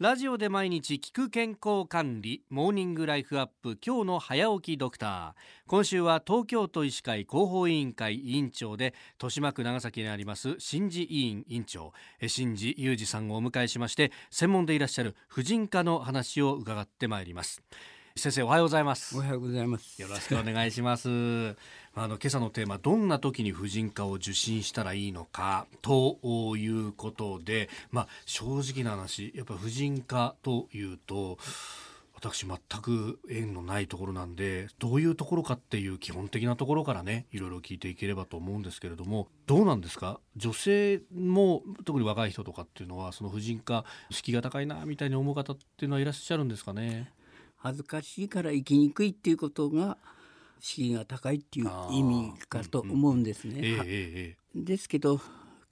ラジオで毎日聞く健康管理モーニングライフアップ今日の早起きドクター。今週は東京都医師会広報委員会委員長で豊島区長崎にあります新治委員委員長。新治裕二さんをお迎えしまして専門でいらっしゃる婦人科の話を伺ってまいります。先生おはようございます。おはようございます。よろしくお願いします。あの今朝のテーマどんな時に婦人科を受診したらいいのかということでまあ正直な話やっぱ婦人科というと私全く縁のないところなんでどういうところかっていう基本的なところからねいろいろ聞いていければと思うんですけれどもどうなんですか？女性も特に若い人とかっていうのはその婦人科敷居が高いなみたいに思う方っていうのはいらっしゃるんですかね？恥ずかしいから生きにくいっていうことが敷居が高いっていう意味かと思うんですね。えー、ですけど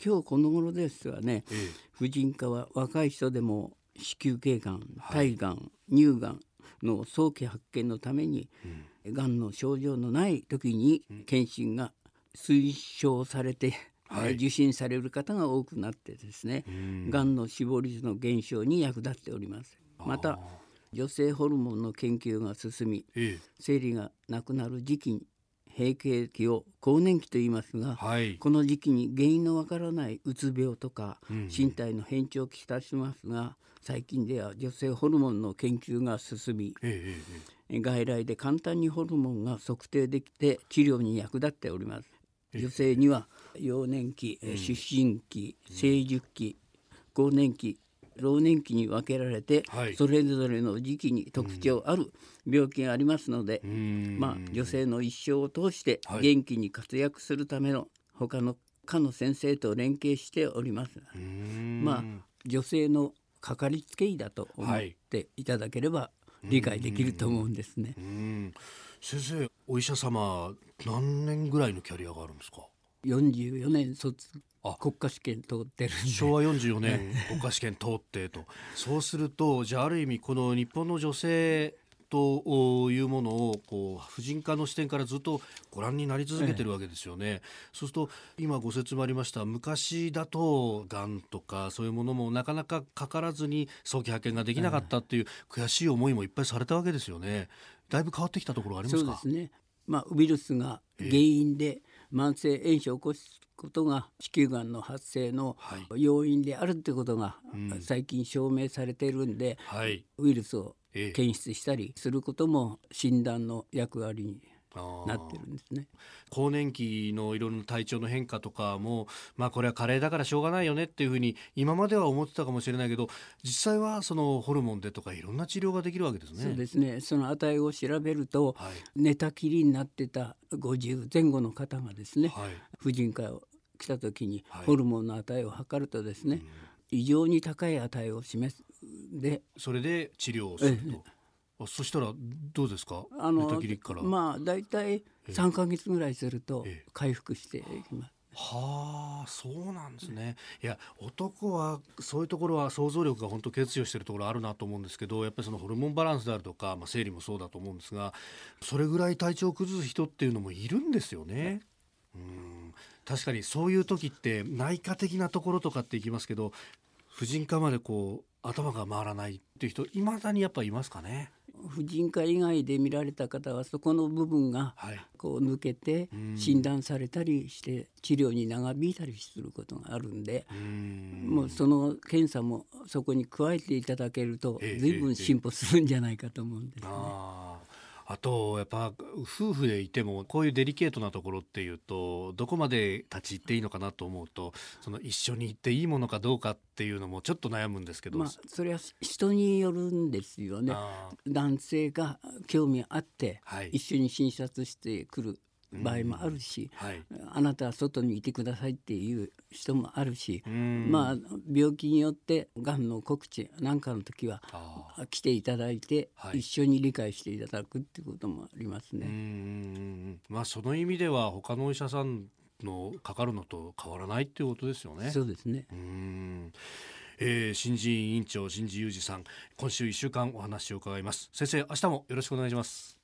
今日この頃ですはね、えー、婦人科は若い人でも子宮頸がん体がん、はい、乳がんの早期発見のために、うん、がんの症状のない時に検診が推奨されて、はい、受診される方が多くなってですね、がんの死亡率の減少に役立っております。また女性ホルモンの研究が進み、ええ、生理がなくなる時期に閉経期を更年期と言いますが、はい、この時期に原因のわからないうつ病とか、うん、身体の変調をきたしますが最近では女性ホルモンの研究が進み、ええ、外来で簡単にホルモンが測定できて治療に役立っております。女性には幼年期、思春期、成熟期、更年期老年期に分けられて、はい、それぞれの時期に特徴ある病気がありますので、まあ、女性の一生を通して元気に活躍するための他の科の先生と連携しております。まあ女性のかかりつけ医だと思っていただければ理解できると思うんですね。先生お医者様何年ぐらいのキャリアがあるんですか？44年卒国家試験通ってる昭和44年国家試験通ってとそうするとじゃあある意味この日本の女性というものをこう婦人科の視点からずっとご覧になり続けてるわけですよね。ええ、そうすると今ご説明ありました昔だとがんとかそういうものもなかなかかからずに早期発見ができなかったっていう悔しい思いもいっぱいされたわけですよね。だいぶ変わってきたところありますか？そうですね。まあウイルスが原因で慢性炎症を起こすことが子宮がんの発生の要因であるということが最近証明されているんで、はい、ウイルスを検出したりすることも診断の役割になってるんですね。更年期のいろんな体調の変化とかもまあこれは加齢だからしょうがないよねっていうふうに今までは思ってたかもしれないけど実際はそのホルモンでとかいろんな治療ができるわけですね。そうですね。その値を調べると、はい、寝たきりになってた50前後の方がですね、はい、婦人科を来た時にホルモンの値を測るとですね、異常に高い値を示すでそれで治療をすると。あそしたらどうですか？あのまあ大体3か月ぐらいすると回復していきます。はあそうなんですね。いや男はそういうところは想像力が本当欠如してるところあるなと思うんですけどやっぱりそのホルモンバランスであるとか、まあ、生理もそうだと思うんですがそれぐらい体調を崩す人っていうのもいるんですよね。うん。確かにそういう時って内科的なところとかっていきますけど婦人科までこう頭が回らないっていう人いまだにやっぱいますかね？婦人科以外で見られた方はそこの部分がこう抜けて診断されたりして治療に長引いたりすることがあるんでもうその検査もそこに加えていただけると随分進歩するんじゃないかと思うんですね。あとやっぱ夫婦でいてもこういうデリケートなところっていうとどこまで立ち入っていいのかなと思うとその一緒に行っていいものかどうかっていうのもちょっと悩むんですけど、まあ、それは人によるんですよね。男性が興味あって、一緒に診察してくる場合もあるし、はい、あなたは外にいてくださいっていう人もあるし、まあ病気によってがんの告知なんかの時は来ていただいて、はい、一緒に理解していただくっていうこともありますね。まあその意味では他のお医者さんのかかるのと変わらないっていうことですよね。そうですね。うん。えー、新人委員長新次裕二さん今週1週間お話を伺います。先生明日もよろしくお願いします